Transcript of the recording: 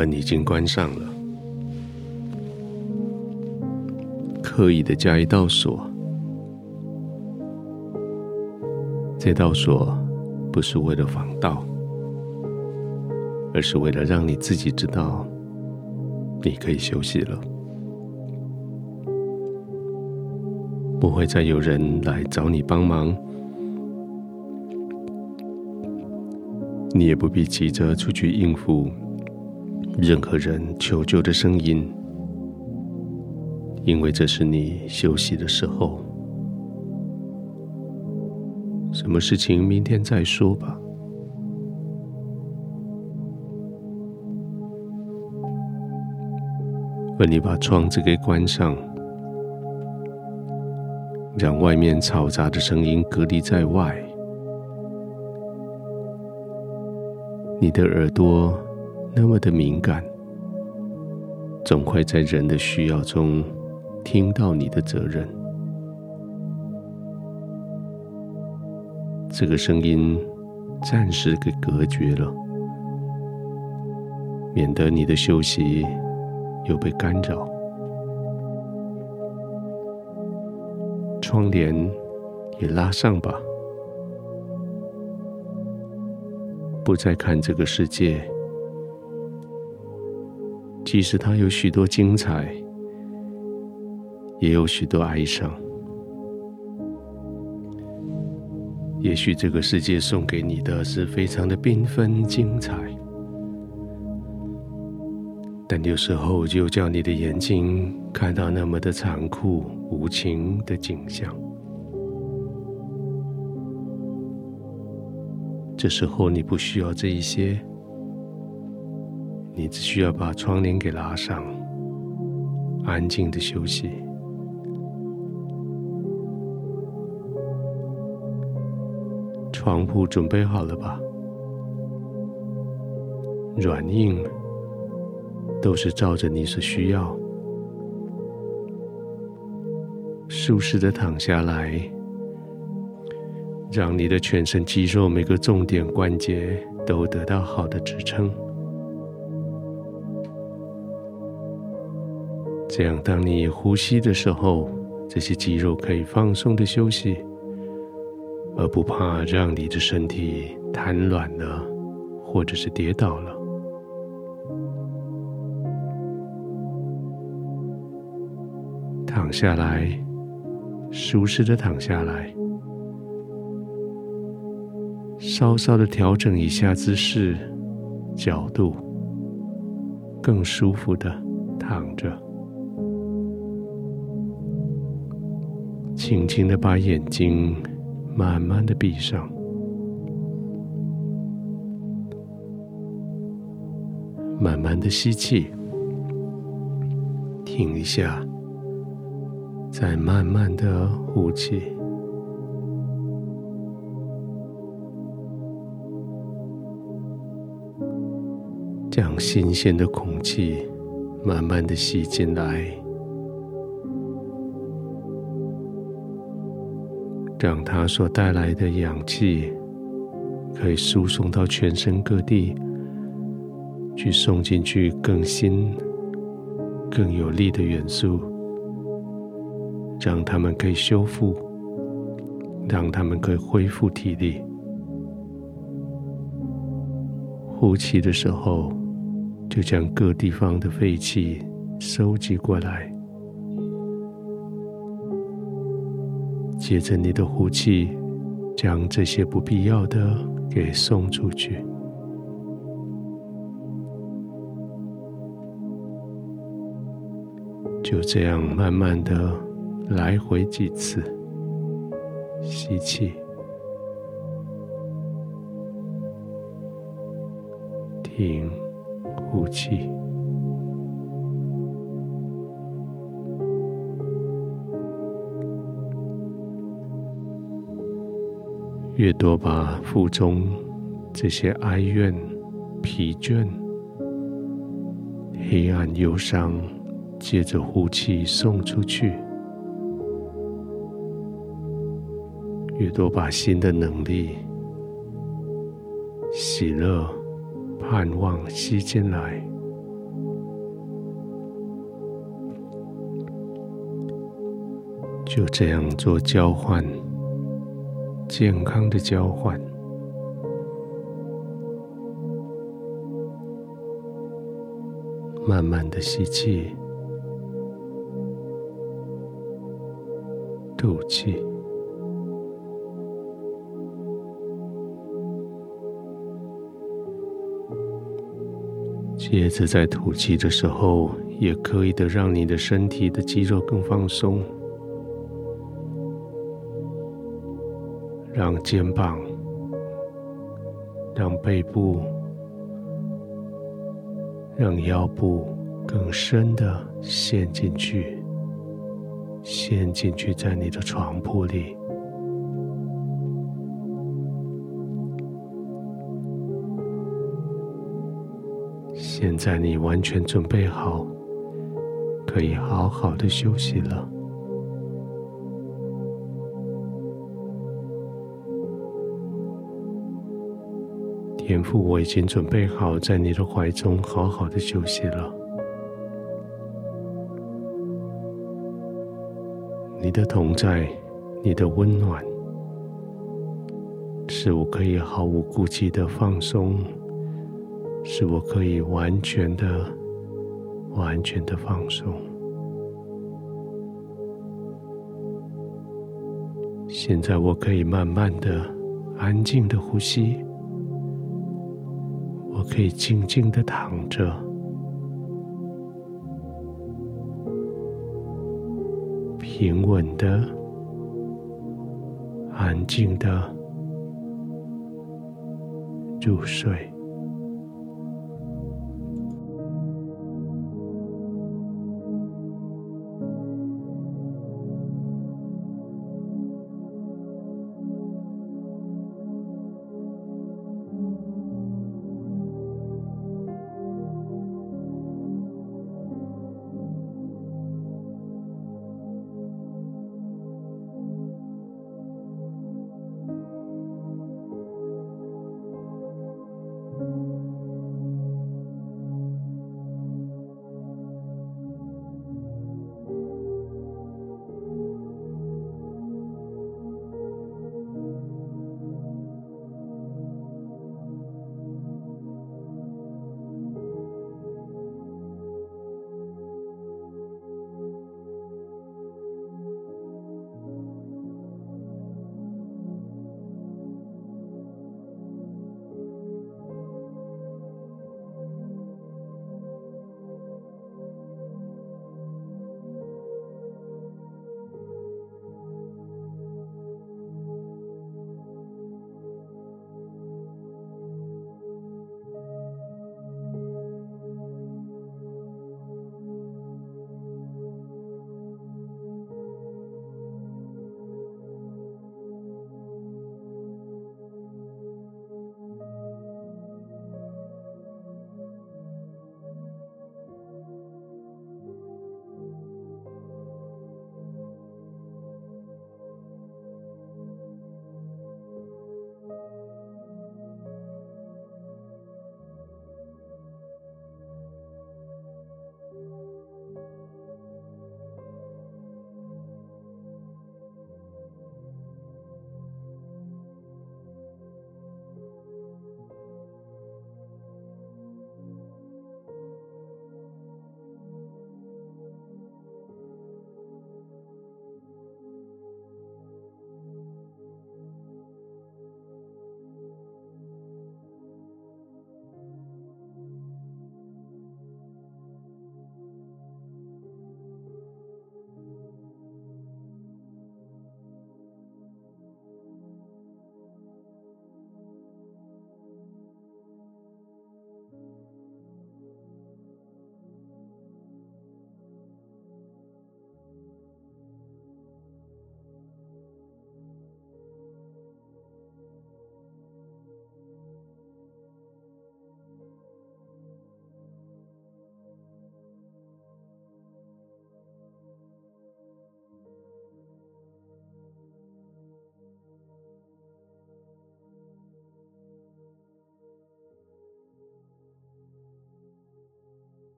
门已经关上了，刻意的加一道锁。这道锁不是为了防盗，而是为了让你自己知道，你可以休息了，不会再有人来找你帮忙，你也不必急着出去应付任何人求救的声音，因为这是你休息的时候。什么事情明天再说吧。而你把窗子给关上，让外面嘈杂的声音隔离在外。你的耳朵那么的敏感，总会在人的需要中听到你的责任。这个声音暂时给隔绝了，免得你的休息又被干扰。窗帘也拉上吧，不再看这个世界，即使它有许多精彩，也有许多哀伤。也许这个世界送给你的是非常的缤纷精彩，但有时候就叫你的眼睛看到那么的残酷无情的景象。这时候你不需要这一些，你只需要把窗帘给拉上，安静的休息。床铺准备好了吧？软硬都是照着你所需要，舒适的躺下来，让你的全身肌肉每个重点关节都得到好的支撑。这样，当你呼吸的时候，这些肌肉可以放松的休息。而不怕让你的身体瘫软了，或者是跌倒了。躺下来，舒适的躺下来，稍稍的调整一下姿势、角度，更舒服的躺着，轻轻的把眼睛。慢慢的闭上，慢慢的吸气，停一下，再慢慢的呼气，将新鲜的空气慢慢的吸进来。让它所带来的氧气可以输送到全身各地，去送进去更新、更有力的元素，让它们可以修复，让它们可以恢复体力。呼气的时候，就将各地方的废气收集过来。接着你的呼气，将这些不必要的给送出去。就这样慢慢的来回几次，吸气，停，呼气。越多把腹中这些哀怨疲倦黑暗忧伤接着呼气送出去。越多把新的能力喜乐盼望吸进来。就这样做交换。健康的交换。慢慢的吸气，吐气。接着在吐气的时候，也可以的让你的身体的肌肉更放松，让肩膀、让背部、让腰部更深的陷进去，陷进去在你的床铺里。现在你完全准备好，可以好好的休息了。天父，我已经准备好在你的怀中好好的休息了。你的同在，你的温暖，使我可以毫无顾忌的放松。使我可以完全的、完全的放松。现在我可以慢慢的、安静的呼吸。我可以静静的躺着，平稳的、安静的入睡。